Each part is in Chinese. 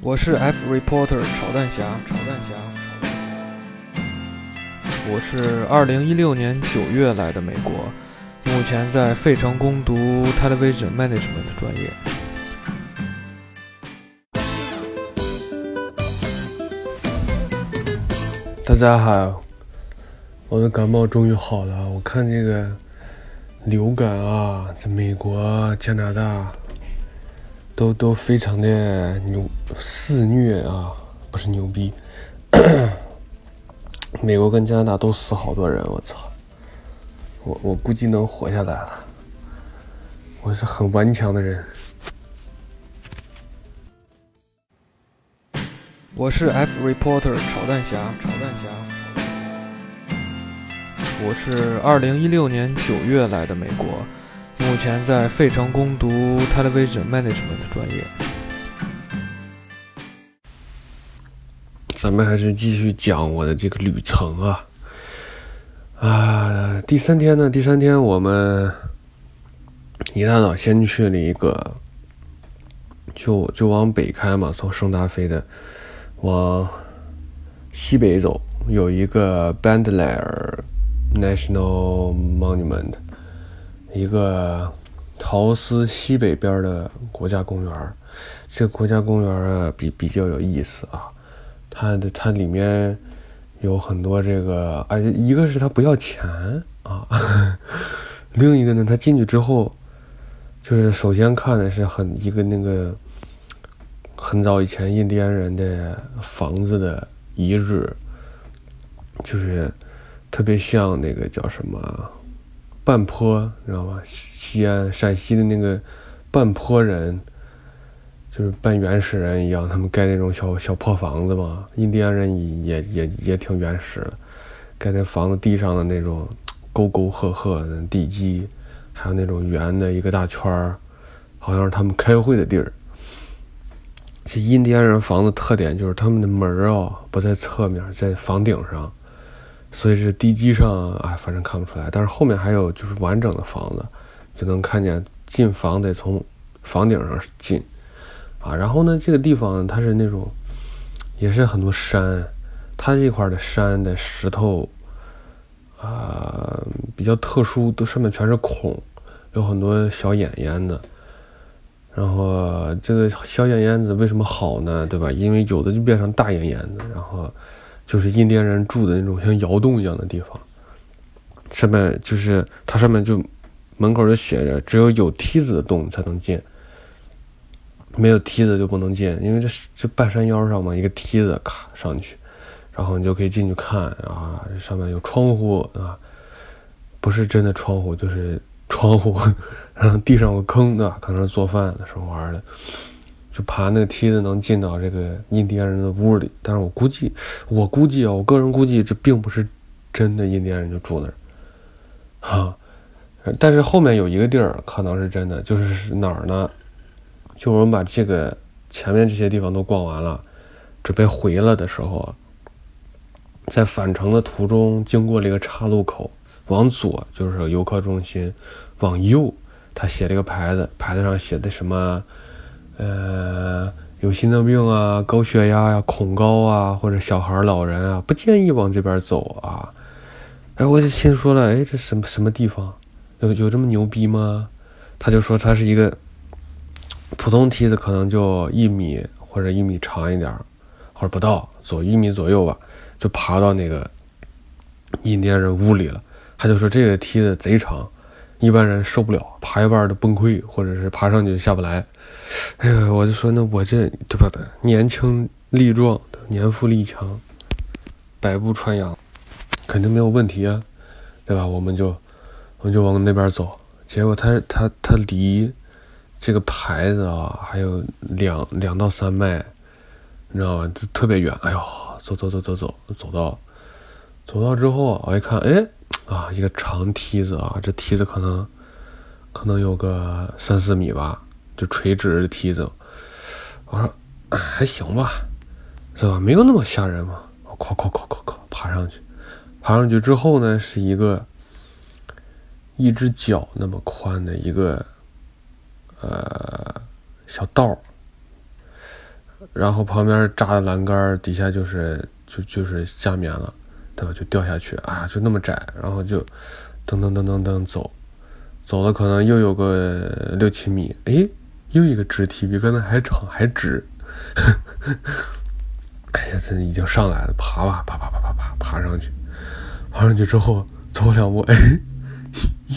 我是 F reporter 炒蛋侠，炒蛋侠。我是二零一六年九月来的美国，目前在费城攻读 television management 专业。大家好，我的感冒终于好了。我看这个流感啊，在美国、加拿大都都非常的牛肆虐啊，不是牛逼。美国跟加拿大都死好多人，我操！我我估计能活下来了。我是很顽强的人。我是 F reporter 炒蛋侠，炒蛋侠。我是二零一六年九月来的美国，目前在费城攻读 television management 的专业。咱们还是继续讲我的这个旅程啊。啊，第三天呢？第三天我们一大早先去了一个，就就往北开嘛，从圣达菲的往西北走，有一个 Bandler National Monument，一个陶斯西北边的国家公园。这国家公园啊，比比较有意思啊。它的它里面有很多这个，哎，一个是它不要钱啊，另一个呢，它进去之后，就是首先看的是很一个那个很早以前印第安人的房子的遗址，就是特别像那个叫什么半坡，你知道吗？西安陕西的那个半坡人。就是半原始人一样，他们盖那种小小破房子嘛。印第安人也也也挺原始的，盖那房子地上的那种沟沟壑壑的地基，还有那种圆的一个大圈儿，好像是他们开会的地儿。这印第安人房子特点就是他们的门儿啊不在侧面，在房顶上，所以是地基上啊，反正看不出来。但是后面还有就是完整的房子，就能看见进房得从房顶上进。啊，然后呢，这个地方它是那种，也是很多山，它这块的山的石头，啊，比较特殊，都上面全是孔，有很多小眼眼子。然后这个小眼眼子为什么好呢？对吧？因为有的就变成大眼眼子，然后就是印第安人住的那种像窑洞一样的地方，上面就是它上面就门口就写着，只有有梯子的洞才能进。没有梯子就不能进，因为这这半山腰上嘛，一个梯子卡上去，然后你就可以进去看啊，上面有窗户啊，不是真的窗户，就是窗户，然后地上有个坑对吧？可能是做饭的时候玩的，就爬那个梯子能进到这个印第安人的屋里。但是我估计，我估计啊，我个人估计这并不是真的印第安人就住那儿，哈，但是后面有一个地儿可能是真的，就是哪儿呢？就我们把这个前面这些地方都逛完了，准备回来的时候，在返程的途中经过了一个岔路口，往左就是游客中心，往右他写了一个牌子，牌子上写的什么，呃，有心脏病啊、高血压呀、恐高啊，或者小孩、老人啊，不建议往这边走啊。哎，我就心说了，哎，这什么什么地方，有有这么牛逼吗？他就说他是一个。普通梯子可能就一米或者一米长一点，或者不到，走一米左右吧，就爬到那个印第安人屋里了。他就说这个梯子贼长，一般人受不了，爬一半都崩溃，或者是爬上去就下不来。哎呀，我就说那我这对吧？年轻力壮，年富力强，百步穿杨，肯定没有问题啊，对吧？我们就我们就往那边走，结果他他他离。这个牌子啊，还有两两到三迈，你知道吗？这特别远。哎呦，走走走走走，走到，走到之后，我一看，哎，啊，一个长梯子啊，这梯子可能，可能有个三四米吧，就垂直的梯子。我说，还行吧，是吧？没有那么吓人嘛。我咵咵咵咵咵爬上去，爬上去之后呢，是一个一只脚那么宽的一个。呃，小道，然后旁边扎的栏杆底下就是就就是下面了，对吧？就掉下去啊，就那么窄，然后就噔噔噔噔噔走，走了可能又有个六七米，哎，又一个直梯，比刚才还长还直。哎呀，这已经上来了，爬吧，爬爬爬爬爬，爬上去，爬上去之后走两步，哎，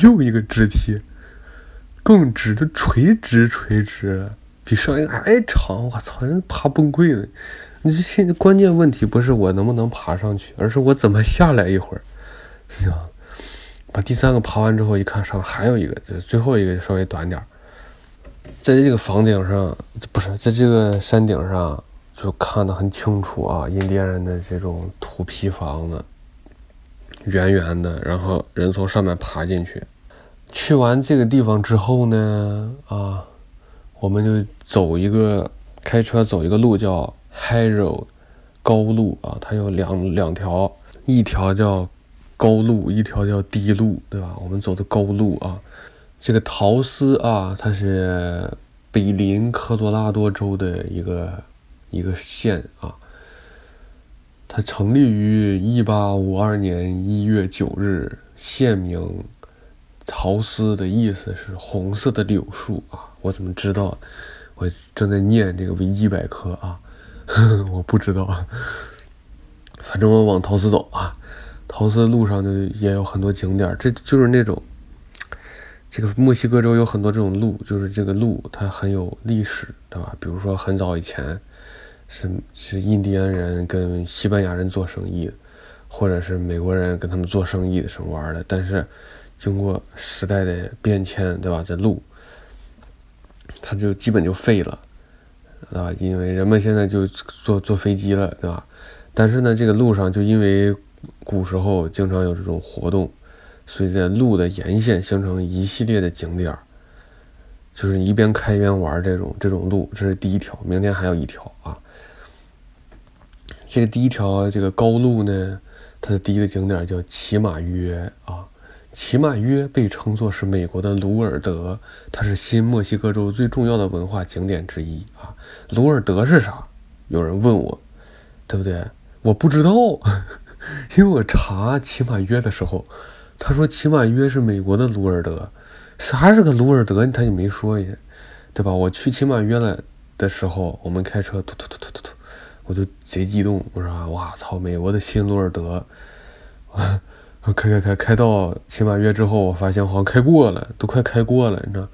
又一个直梯，更直的垂直垂直，比上一个还长。我操，人爬崩溃了。你这现关键问题不是我能不能爬上去，而是我怎么下来一会儿。行，把第三个爬完之后，一看上还有一个，就最后一个稍微短点儿，在这个房顶上，不是在这个山顶上。就看得很清楚啊，印第安人的这种土坯房子，圆圆的，然后人从上面爬进去。去完这个地方之后呢，啊，我们就走一个开车走一个路叫 Hero 高路啊，它有两两条，一条叫高路，一条叫低路，对吧？我们走的高路啊，这个陶斯啊，它是北临科罗拉多州的一个。一个县啊，它成立于一八五二年一月九日，县名陶斯的意思是红色的柳树啊。我怎么知道？我正在念这个维基百科啊，我不知道。反正我往陶瓷走啊，陶瓷路上就也有很多景点，这就是那种这个墨西哥州有很多这种路，就是这个路它很有历史，对吧？比如说很早以前。是是印第安人跟西班牙人做生意，或者是美国人跟他们做生意的时候玩的。但是经过时代的变迁，对吧？这路它就基本就废了，啊，因为人们现在就坐坐飞机了，对吧？但是呢，这个路上就因为古时候经常有这种活动，所以在路的沿线形成一系列的景点儿就是一边开一边玩这种这种路。这是第一条，明天还有一条啊。这个第一条这个高路呢，它的第一个景点叫骑马约啊。骑马约被称作是美国的鲁尔德，它是新墨西哥州最重要的文化景点之一啊。鲁尔德是啥？有人问我，对不对？我不知道，因为我查骑马约的时候，他说骑马约是美国的鲁尔德，啥是个鲁尔德？他也没说呀，对吧？我去骑马约了的时候，我们开车突突突突突突。我就贼激动，我说哇操，美国的新罗尔德，开开开开到骑马约之后，我发现好像开过了，都快开过了，你知道？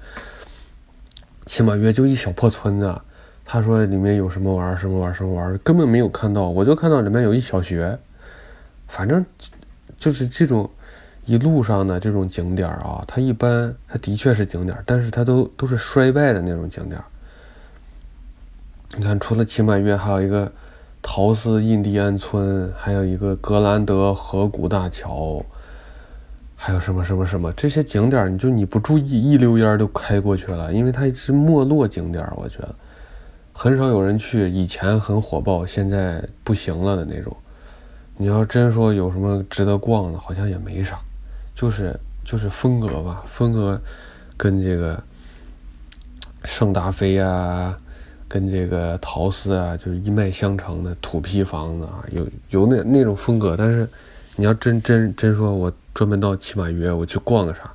骑马约就一小破村子，他说里面有什么玩什么玩什么玩根本没有看到，我就看到里面有一小学，反正就是这种一路上的这种景点啊，它一般它的确是景点，但是它都都是衰败的那种景点。你看，除了骑马约，还有一个。陶斯印第安村，还有一个格兰德河谷大桥，还有什么什么什么这些景点，你就你不注意，一溜烟都开过去了，因为它是没落景点，我觉得很少有人去。以前很火爆，现在不行了的那种。你要真说有什么值得逛的，好像也没啥，就是就是风格吧，风格跟这个圣达菲啊。跟这个陶斯啊，就是一脉相承的土坯房子啊，有有那那种风格。但是，你要真真真说，我专门到骑马约我去逛个啥，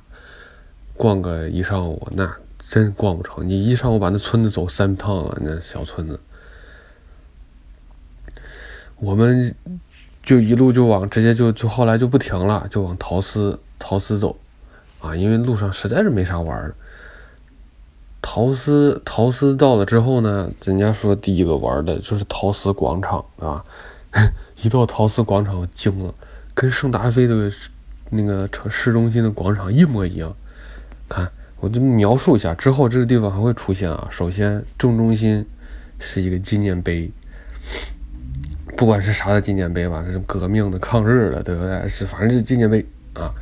逛个一上午，那真逛不成。你一上午把那村子走三趟了，那小村子，我们就一路就往直接就就后来就不停了，就往陶斯陶斯走，啊，因为路上实在是没啥玩的。陶斯陶斯到了之后呢，人家说第一个玩的就是陶斯广场啊。一到陶斯广场，我惊了，跟圣达菲的那个城市中心的广场一模一样。看，我就描述一下，之后这个地方还会出现啊。首先，正中心是一个纪念碑，不管是啥的纪念碑吧，这是革命的、抗日的，对不对？是，反正就是纪念碑啊。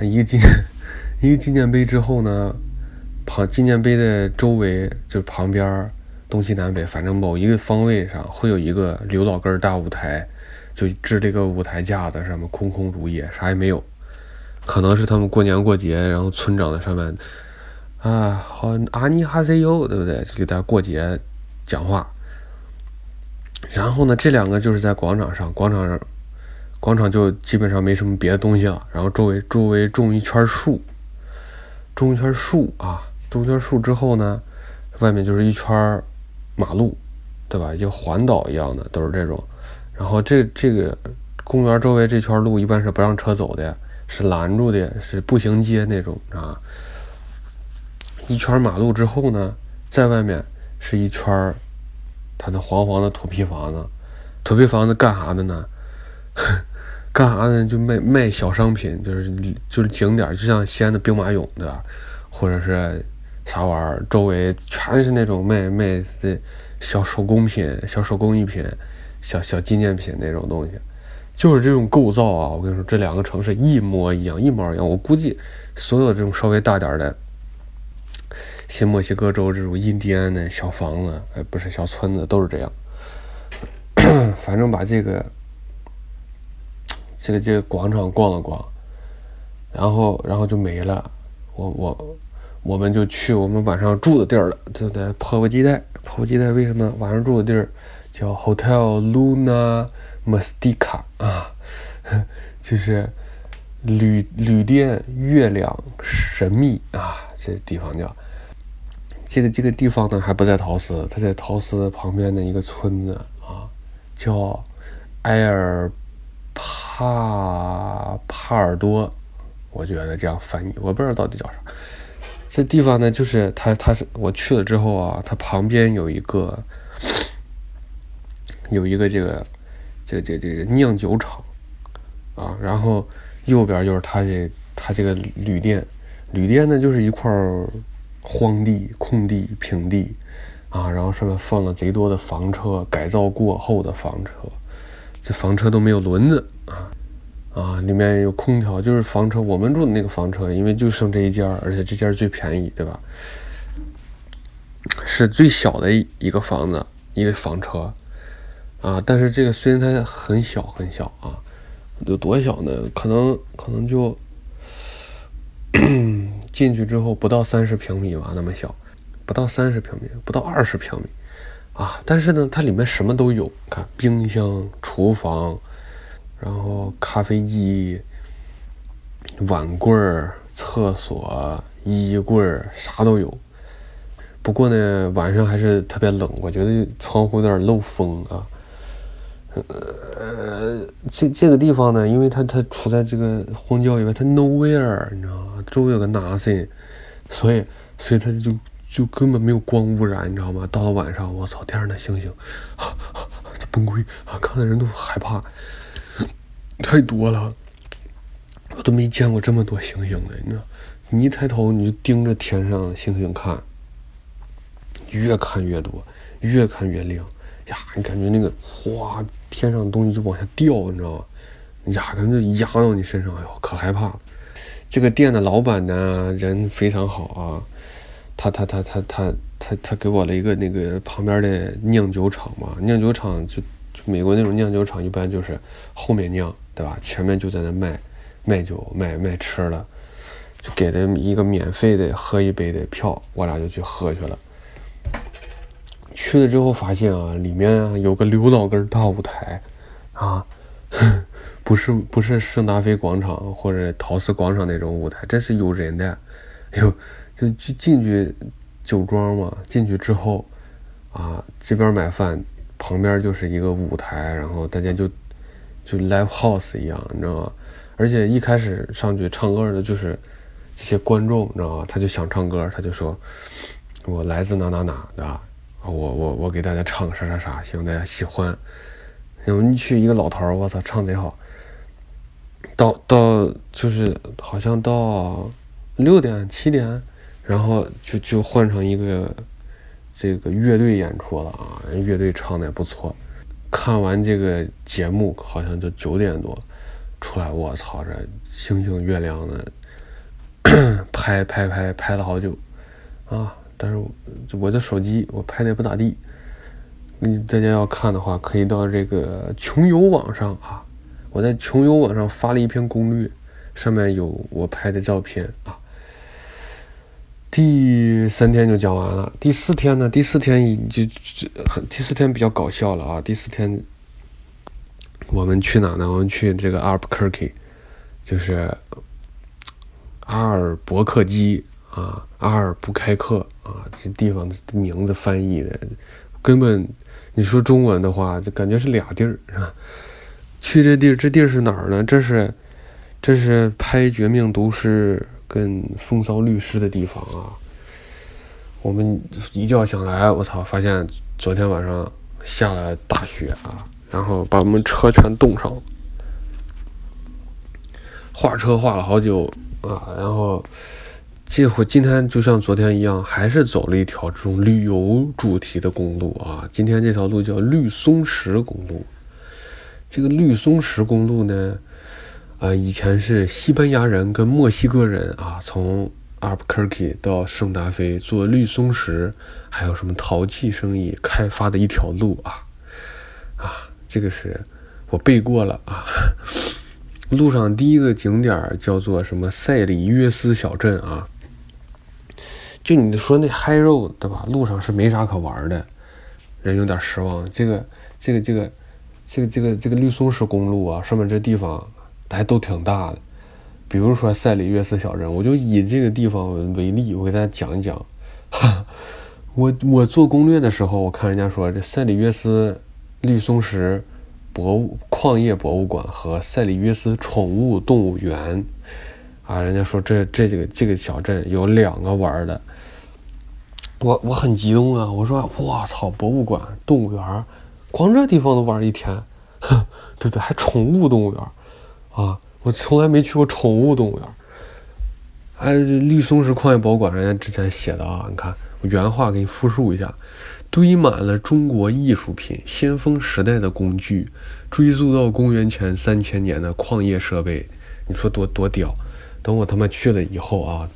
一个纪念，一个纪念碑之后呢？旁纪念碑的周围，就旁边东西南北，反正某一个方位上会有一个刘老根大舞台，就支这个舞台架子上面空空如也，啥也没有。可能是他们过年过节，然后村长在上面啊，好阿尼哈塞哟，对不对？给大家过节讲话。然后呢，这两个就是在广场上，广场上，广场就基本上没什么别的东西了。然后周围周围种一圈树，种一圈树啊，中间树之后呢，外面就是一圈马路，对吧？就环岛一样的，都是这种。然后这这个公园周围这圈路一般是不让车走的，是拦住的，是步行街那种啊。一圈马路之后呢，在外面是一圈它的黄黄的土坯房子，土坯房子干啥的呢？干啥呢？就卖卖小商品，就是就是景点，就像西安的兵马俑，对吧？或者是啥玩意儿，周围全是那种卖卖的小手工品、小手工艺品、小小纪念品那种东西，就是这种构造啊！我跟你说，这两个城市一模一样，一模一样。我估计所有这种稍微大点的。新墨西哥州这种印第安的小房子，哎，不是小村子，都是这样。反正把这个、这个、这个广场逛了逛，然后，然后就没了。我、我、我们就去我们晚上住的地儿了，就在迫不及待。迫不及待，为什么？晚上住的地儿叫 Hotel Luna Mastica 啊，就是旅旅店月亮神秘啊，这地方叫。这个这个地方呢，还不在陶斯，它在陶斯旁边的一个村子啊，叫埃尔帕帕尔多，我觉得这样翻译，我不知道到底叫啥。这地方呢，就是它，它是我去了之后啊，它旁边有一个有一个这个这个这个这个酿酒厂啊，然后右边就是它这它这个旅店，旅店呢就是一块。荒地、空地、平地，啊，然后上面放了贼多的房车，改造过后的房车，这房车都没有轮子啊，啊，里面有空调，就是房车，我们住的那个房车，因为就剩这一间，而且这间最便宜，对吧？是最小的一个房子，一个房车，啊，但是这个虽然它很小很小啊，有多小呢？可能可能就。进去之后不到三十平米吧，那么小，不到三十平米，不到二十平米，啊！但是呢，它里面什么都有，看冰箱、厨房，然后咖啡机、碗柜儿、厕所、衣柜儿，啥都有。不过呢，晚上还是特别冷，我觉得窗户有点漏风啊。呃，这这个地方呢，因为它它处在这个荒郊以外，它 nowhere，你知道吗？周围有个 nothing，所以所以它就就根本没有光污染，你知道吗？到了晚上，我操，天上的星星，这崩溃啊！看的人都害怕，太多了，我都没见过这么多星星的，你知道？你一抬头，你就盯着天上的星星看，越看越多，越看越亮。呀，你感觉那个哗，天上东西就往下掉，你知道吗？呀，感觉压到你身上，哎呦，可害怕。这个店的老板呢，人非常好啊，他他他他他他他给我了一个那个旁边的酿酒厂嘛，酿酒厂就就美国那种酿酒厂，一般就是后面酿，对吧？前面就在那卖卖酒、卖卖吃的，就给了一个免费的喝一杯的票，我俩就去喝去了。去了之后发现啊，里面有个刘老根大舞台，啊，不是不是圣达菲广场或者陶瓷广场那种舞台，这是有人的，有就进进去酒庄嘛，进去之后，啊这边买饭，旁边就是一个舞台，然后大家就就 live house 一样，你知道吗？而且一开始上去唱歌的就是这些观众，你知道吗？他就想唱歌，他就说，我来自哪哪哪，对吧？我我我给大家唱个啥啥啥，希望大家喜欢。然后你去一个老头，我操，唱贼好。到到就是好像到六点七点，然后就就换成一个这个乐队演出了啊，乐队唱的也不错。看完这个节目，好像就九点多出来，我操，这星星月亮的拍拍拍拍了好久啊。但是我的手机我拍的也不咋地，你大家要看的话，可以到这个穷游网上啊，我在穷游网上发了一篇攻略，上面有我拍的照片啊。第三天就讲完了。第四天呢？第四天已就很第四天比较搞笑了啊！第四天我们去哪呢？我们去这个阿尔伯克基，就是阿尔伯克基啊，阿尔布开克啊，这地方的名字翻译的根本你说中文的话，就感觉是俩地儿是吧？去这地儿，这地儿是哪儿呢？这是这是拍《绝命毒师》。跟风骚律师的地方啊，我们一觉醒来，我操，发现昨天晚上下了大雪啊，然后把我们车全冻上了，画车画了好久啊，然后这回今天就像昨天一样，还是走了一条这种旅游主题的公路啊，今天这条路叫绿松石公路，这个绿松石公路呢。啊，以前是西班牙人跟墨西哥人啊，从阿尔布科基到圣达菲做绿松石，还有什么陶器生意开发的一条路啊啊，这个是我背过了啊。路上第一个景点叫做什么塞里约斯小镇啊，就你说那嗨肉对吧？路上是没啥可玩的，人有点失望。这个这个这个这个这个这个绿松石公路啊，上面这地方。还都挺大的，比如说塞里约斯小镇，我就以这个地方为例，我给大家讲一讲。我我做攻略的时候，我看人家说这塞里约斯绿松石博物矿业博物馆和塞里约斯宠物动物园啊，人家说这这几个这个小镇有两个玩的，我我很激动啊！我说我操，博物馆、动物园，光这地方都玩一天，对对，还宠物动物园。啊，我从来没去过宠物动物园。哎，绿松石矿业博物馆，人家之前写的啊，你看我原话给你复述一下：堆满了中国艺术品、先锋时代的工具，追溯到公元前三千年的矿业设备，你说多多屌！等我他妈去了以后啊，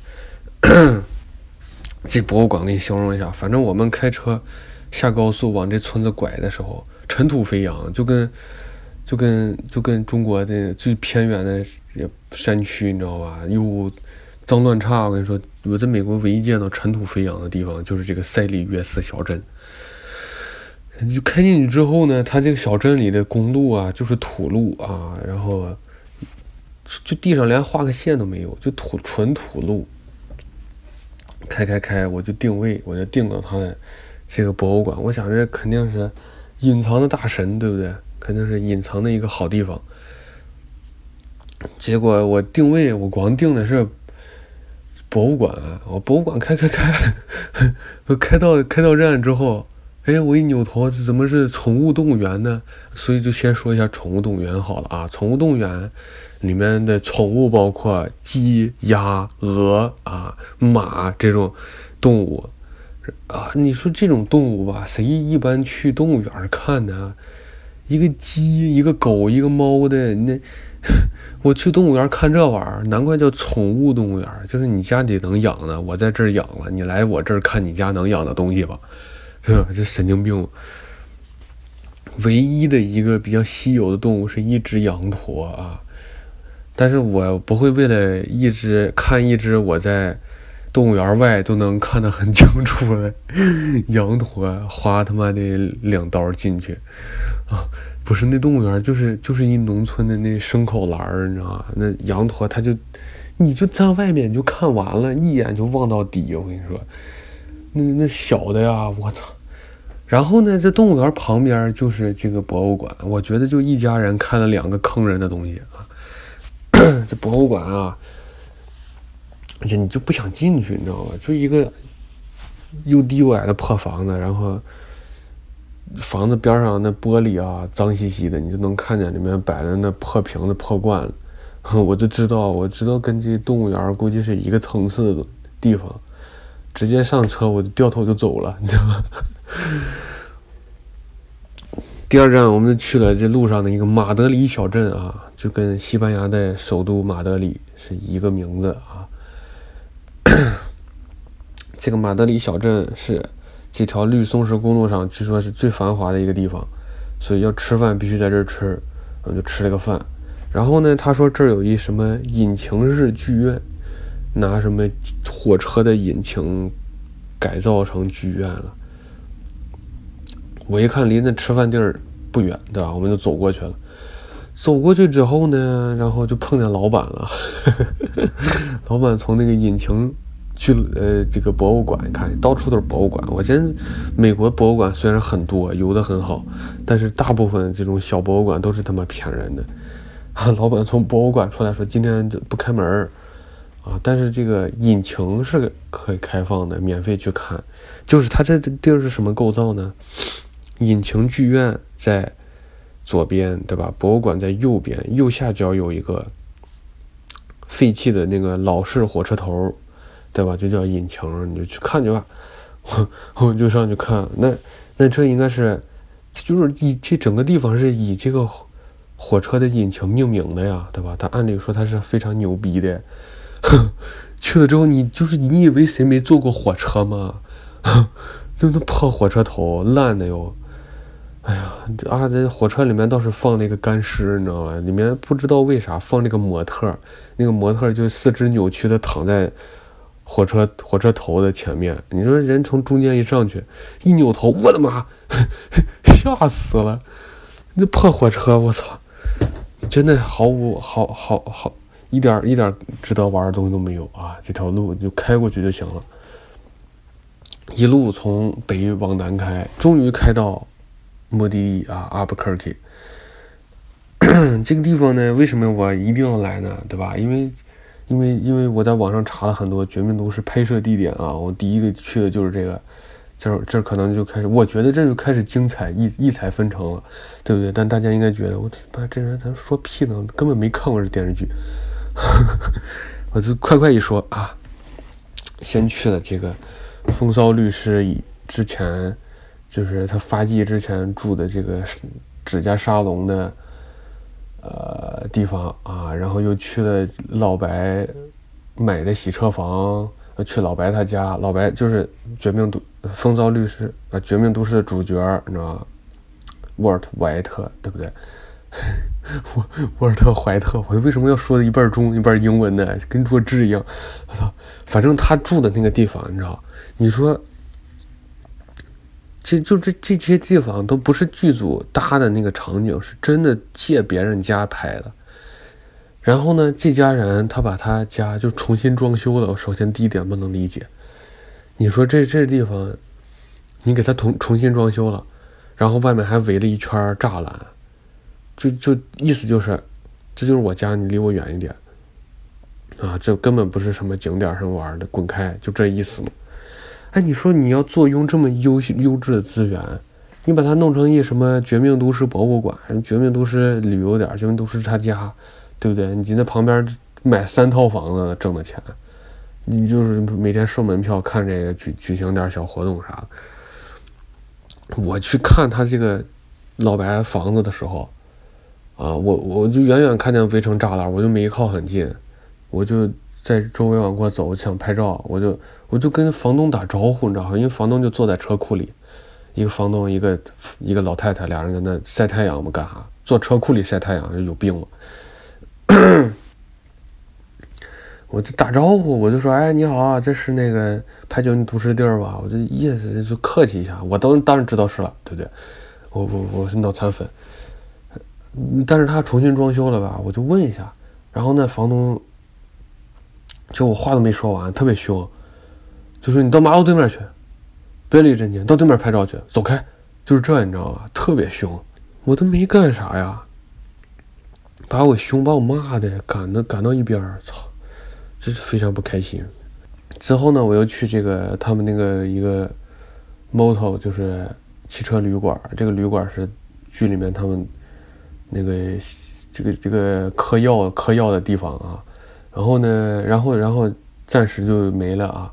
这博物馆给你形容一下，反正我们开车下高速往这村子拐的时候，尘土飞扬，就跟。就跟就跟中国的最偏远的山区，你知道吧？又脏乱差。我跟你说，我在美国唯一见到尘土飞扬的地方，就是这个塞里约斯小镇。你就开进去之后呢，它这个小镇里的公路啊，就是土路啊，然后就地上连画个线都没有，就土纯土路。开开开，我就定位，我就定到它的这个博物馆。我想这肯定是隐藏的大神，对不对？肯定是隐藏的一个好地方。结果我定位，我光定的是博物馆。我博物馆开开开，我开到开到站之后，哎，我一扭头，怎么是宠物动物园呢？所以就先说一下宠物动物园好了啊。宠物动物园里面的宠物包括鸡、鸭、鹅啊、马这种动物啊。你说这种动物吧，谁一般去动物园看呢？一个鸡，一个狗，一个猫的，那 我去动物园看这玩意儿，难怪叫宠物动物园，就是你家里能养的，我在这儿养了，你来我这儿看你家能养的东西吧，对吧？这神经病。唯一的一个比较稀有的动物是一只羊驼啊，但是我不会为了一只看一只我在动物园外都能看得很清楚的羊驼花他妈的两刀进去。啊，不是那动物园，就是就是一农村的那牲口栏儿，你知道吗？那羊驼，它就，你就站外面就看完了，一眼就望到底。我跟你说，那那小的呀，我操！然后呢，这动物园旁边就是这个博物馆，我觉得就一家人看了两个坑人的东西啊。这博物馆啊，而且你就不想进去，你知道吧？就一个又低又矮的破房子，然后。房子边上那玻璃啊，脏兮兮的，你就能看见里面摆的那破瓶子、破罐子。我就知道，我知道跟这动物园估计是一个层次的地方。直接上车，我就掉头就走了，你知道吗？第二站，我们就去了这路上的一个马德里小镇啊，就跟西班牙的首都马德里是一个名字啊。这个马德里小镇是。这条绿松石公路上，据说是最繁华的一个地方，所以要吃饭必须在这儿吃，我就吃了个饭。然后呢，他说这儿有一什么引擎式剧院，拿什么火车的引擎改造成剧院了。我一看离那吃饭地儿不远，对吧？我们就走过去了。走过去之后呢，然后就碰见老板了。老板从那个引擎去呃这个博物馆看，到处都是博物馆。我真美国博物馆虽然很多，有的很好，但是大部分这种小博物馆都是他妈骗人的。啊 老板从博物馆出来说：“今天不开门儿啊，但是这个引擎是可以开放的，免费去看。就是它这地儿是什么构造呢？”引擎剧院在左边，对吧？博物馆在右边，右下角有一个废弃的那个老式火车头，对吧？就叫引擎，你就去看去吧。我我就上去看，那那这应该是，就是以这整个地方是以这个火车的引擎命名的呀，对吧？它按理说它是非常牛逼的。去了之后，你就是你以为谁没坐过火车吗？就那破火车头，烂的哟。哎呀，这啊，这火车里面倒是放那个干尸，你知道吗？里面不知道为啥放那个模特，那个模特就四肢扭曲的躺在火车火车头的前面。你说人从中间一上去，一扭头，我的妈，吓死了！那破火车，我操，真的毫无好好好一点一点值得玩的东西都没有啊！这条路就开过去就行了，一路从北往南开，终于开到。目的地啊，阿布克基。这个地方呢，为什么我一定要来呢？对吧？因为，因为，因为我在网上查了很多《绝命毒师》拍摄地点啊，我第一个去的就是这个，这这可能就开始，我觉得这就开始精彩异异彩纷呈了，对不对？但大家应该觉得，我他妈这人他说屁呢，根本没看过这电视剧。我就快快一说啊，先去了这个风骚律师以之前。就是他发迹之前住的这个指甲沙龙的呃地方啊，然后又去了老白买的洗车房，去老白他家。老白就是《绝命毒风骚律师》啊，《绝命毒师》的主角，你知道吗？沃尔特·怀特，对不对？沃沃尔特·怀特，我为什么要说的一半中一半英文呢？跟弱智一样。我操，反正他住的那个地方，你知道？你说。这就这这些地方都不是剧组搭的那个场景，是真的借别人家拍的。然后呢，这家人他把他家就重新装修了。首先第一点不能理解，你说这这地方，你给他重重新装修了，然后外面还围了一圈栅栏，就就意思就是，这就是我家，你离我远一点。啊，这根本不是什么景点什么玩的，滚开，就这意思嘛。哎，你说你要坐拥这么优优质的资源，你把它弄成一什么《绝命毒师》博物馆，《绝命毒师》旅游点，《绝命毒师》他家，对不对？你那旁边买三套房子挣的钱，你就是每天收门票看这个举举行点小活动啥的。我去看他这个老白房子的时候，啊，我我就远远看见围成栅栏，我就没靠很近，我就。在周围往过走，我想拍照，我就我就跟房东打招呼，你知道吗？因为房东就坐在车库里，一个房东，一个一个老太太，俩人在那晒太阳嘛，干啥？坐车库里晒太阳，有病吗？我就打招呼，我就说，哎，你好，这是那个拍酒你都市地儿吧？我就意思就客气一下，我当当然知道是了，对不对？我我我是脑残粉，但是他重新装修了吧？我就问一下，然后那房东。就我话都没说完，特别凶，就说你到马路对面去，别离人家，到对面拍照去，走开，就是这，你知道吧？特别凶，我都没干啥呀，把我凶，把我骂的赶的赶到一边，操，这是非常不开心。之后呢，我又去这个他们那个一个 moto，就是汽车旅馆，这个旅馆是剧里面他们那个这个这个嗑药嗑药的地方啊。然后呢，然后然后暂时就没了啊。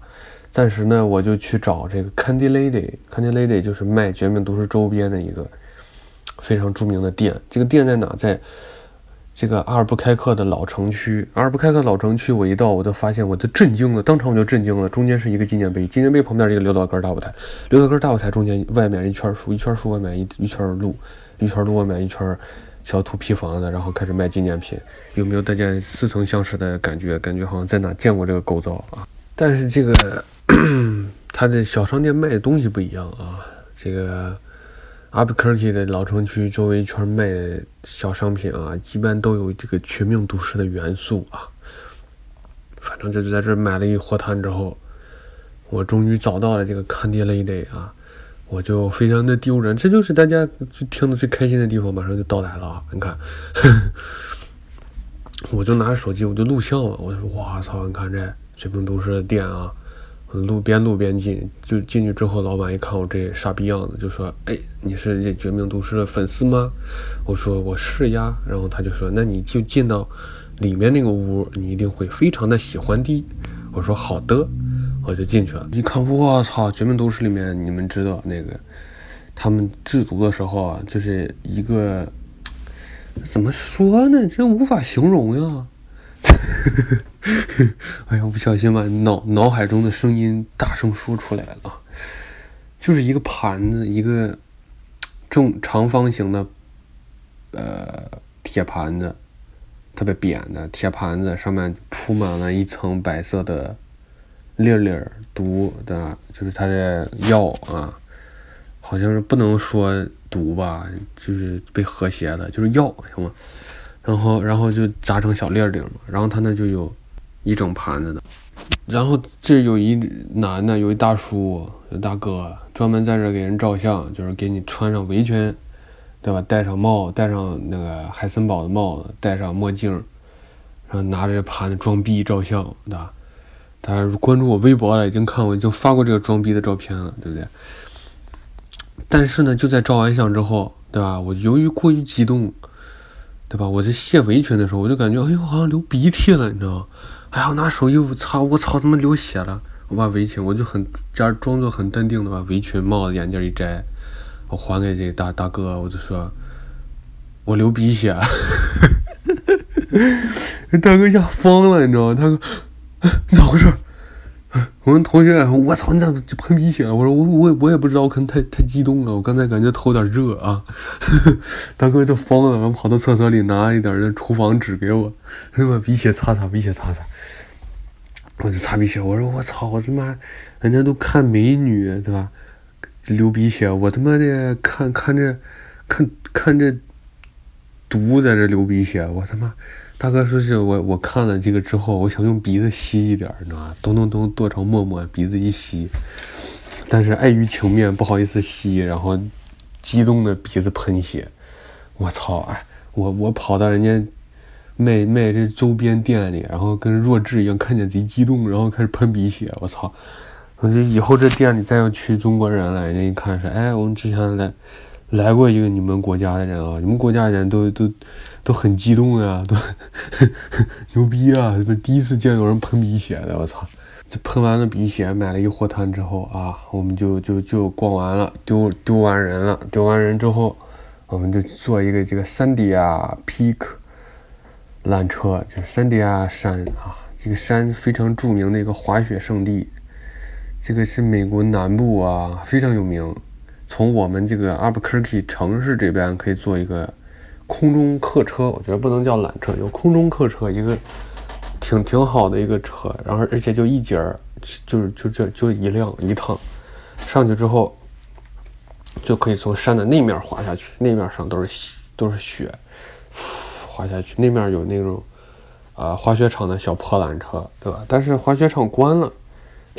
暂时呢，我就去找这个 Candy Lady，Candy Lady 就是卖《绝命毒师》周边的一个非常著名的店。这个店在哪？在这个阿尔布开克的老城区。阿尔布开克老城区，我一到我就发现，我就震惊了，当场我就震惊了。中间是一个纪念碑，纪念碑旁边一个刘老根大舞台，刘老根大舞台中间外面一圈树，一圈树外面一一圈路，一圈路外面一圈。小土坯房子，然后开始卖纪念品，有没有大家似曾相识的感觉？感觉好像在哪见过这个构造啊？但是这个 他的小商店卖的东西不一样啊。这个阿布克基的老城区周围一圈卖小商品啊，一般都有这个绝命毒师的元素啊。反正就是在这买了一货摊之后，我终于找到了这个看跌累累啊，我就非常的丢人。这就是大家就听的最开心的地方，马上就到来了啊！你看，我就拿着手机，我就录像了。我说：“哇操！你看这绝命毒师的店啊！”路边路边进，就进去之后，老板一看我这傻逼样子，就说：“哎，你是这绝命毒师的粉丝吗？”我说：“我是呀。”然后他就说：“那你就进到里面那个屋，你一定会非常的喜欢的。”我说：“好的。”我就进去了。一看，我操！绝命毒师里面，你们知道那个他们制毒的时候啊，就是一个怎么说呢？这无法形容呀。哎呀，我不小心把脑脑海中的声音大声说出来了，就是一个盘子，一个正长方形的呃铁盘子，特别扁的铁盘子，上面铺满了一层白色的粒粒毒的，就是它的药啊，好像是不能说毒吧，就是被和谐了，就是药，行吗？然后，然后就扎成小粒儿嘛。然后他那就有一整盘子的。然后这有一男的，有一大叔，有大哥，专门在这给人照相，就是给你穿上围裙，对吧？戴上帽，戴上那个海森堡的帽子，戴上墨镜，然后拿着盘子装逼照相，对吧？大家关注我微博了，已经看我已经发过这个装逼的照片了，对不对？但是呢，就在照完相之后，对吧？我由于过于激动。对吧？我在卸围裙的时候，我就感觉，哎呦，好像流鼻涕了，你知道吗？哎呀，我拿手又擦，我操，他妈流血了！我把围裙，我就很假装作很淡定的把围裙、帽子、眼镜一摘，我还给这大大哥，我就说，我流鼻血了。大哥吓疯了，你知道吗？他说，你 咋回事？我们同学，我操，你咋就喷鼻血了？我说我我我也不知道，我可能太太激动了，我刚才感觉头有点热啊。大哥都疯了，然后跑到厕所里拿一点那厨房纸给我，说把鼻血擦擦，鼻血擦擦。我就擦鼻血，我说我操，我他妈，人家都看美女对吧？流鼻血，我他妈的看看这，看看这毒在这流鼻血，我他妈。大哥说是我，我看了这个之后，我想用鼻子吸一点，你知道吗？咚咚咚剁成沫沫，鼻子一吸，但是碍于情面，不好意思吸，然后激动的鼻子喷血。我操！哎，我我跑到人家卖卖这周边店里，然后跟弱智一样，看见贼激动，然后开始喷鼻血。我操！我这以后这店里再要去中国人了，人家一看说，哎，我们之前来。来过一个你们国家的人啊，你们国家的人都都都很激动呀，都 牛逼啊！不是第一次见有人喷鼻血的，我操！这喷完了鼻血，买了一货摊之后啊，我们就就就逛完了，丢丢完人了，丢完人之后，我们就坐一个这个三 D 啊 Peak 缆车，就是三 D 啊山啊，这个山非常著名的一个滑雪胜地，这个是美国南部啊，非常有名。从我们这个阿布克基城市这边可以坐一个空中客车，我觉得不能叫缆车，有空中客车，一个挺挺好的一个车，然后而且就一节儿，就是就这就一辆一趟，上去之后就可以从山的那面滑下去，那面上都是都是雪，滑下去，那面有那种啊滑雪场的小破缆车，对吧？但是滑雪场关了。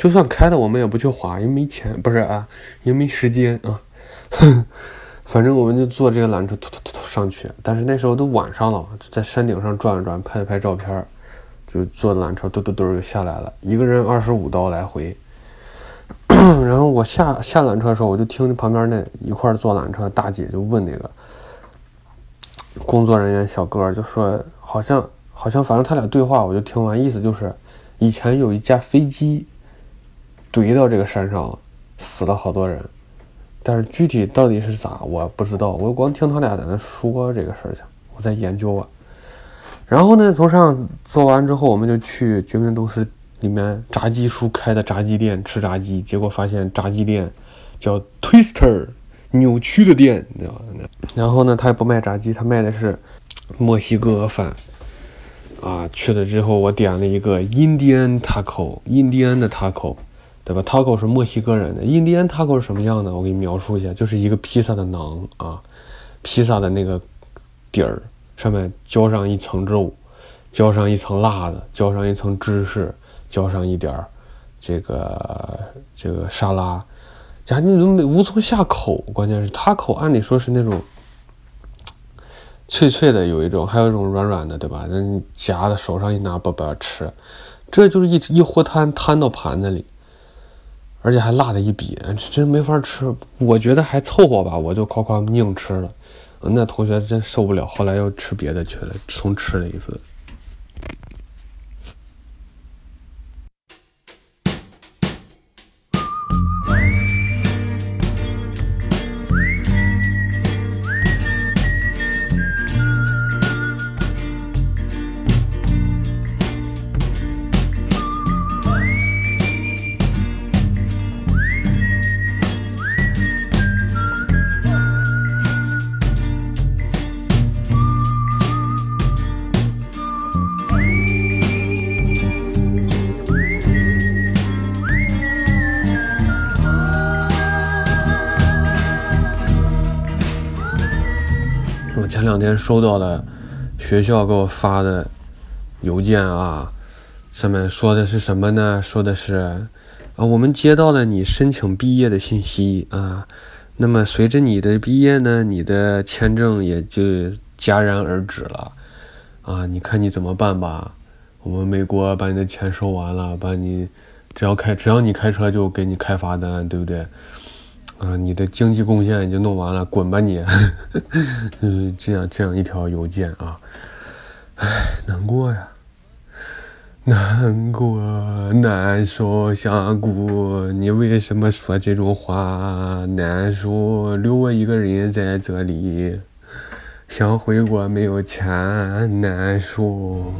就算开了，我们也不去滑，因为没钱，不是啊，也没时间啊。反正我们就坐这个缆车，突突突突上去。但是那时候都晚上了，在山顶上转了转，拍了拍照片，就坐缆车嘟嘟嘟就下来了。一个人二十五刀来回。然后我下下缆车的时候，我就听旁边那一块坐缆车大姐就问那个工作人员小哥，就说好像好像，反正他俩对话，我就听完，意思就是以前有一架飞机。怼到这个山上了，死了好多人，但是具体到底是咋，我不知道。我光听他俩在那说这个事情，我在研究啊。然后呢，从上做完之后，我们就去绝命毒师里面炸鸡叔开的炸鸡店吃炸鸡，结果发现炸鸡店叫 Twister 扭曲的店，知道吧？然后呢，他也不卖炸鸡，他卖的是墨西哥饭。啊，去了之后我点了一个印第安 taco，印第安的 taco，对吧？taco 是墨西哥人的，印第安 taco 是什么样的？我给你描述一下，就是一个披萨的馕啊，披萨的那个底儿上面浇上一层肉，浇上一层辣的，浇上一层芝士，浇上一点儿这个这个沙拉，呀，你都无从下口，关键是 taco 按理说是那种。脆脆的有一种，还有一种软软的，对吧？人夹的手上一拿，叭叭吃，这就是一一锅摊摊到盘子里，而且还辣的一笔，真没法吃。我觉得还凑合吧，我就夸夸硬吃了。那同学真受不了，后来又吃别的去了，重吃了一份。收到了学校给我发的邮件啊，上面说的是什么呢？说的是啊，我们接到了你申请毕业的信息啊，那么随着你的毕业呢，你的签证也就戛然而止了啊，你看你怎么办吧？我们美国把你的钱收完了，把你只要开只要你开车就给你开罚单，对不对？啊，你的经济贡献已经弄完了，滚吧你！嗯，这样这样一条邮件啊，唉，难过呀，难过难受想哭，你为什么说这种话？难受，留我一个人在这里，想回国没有钱，难受。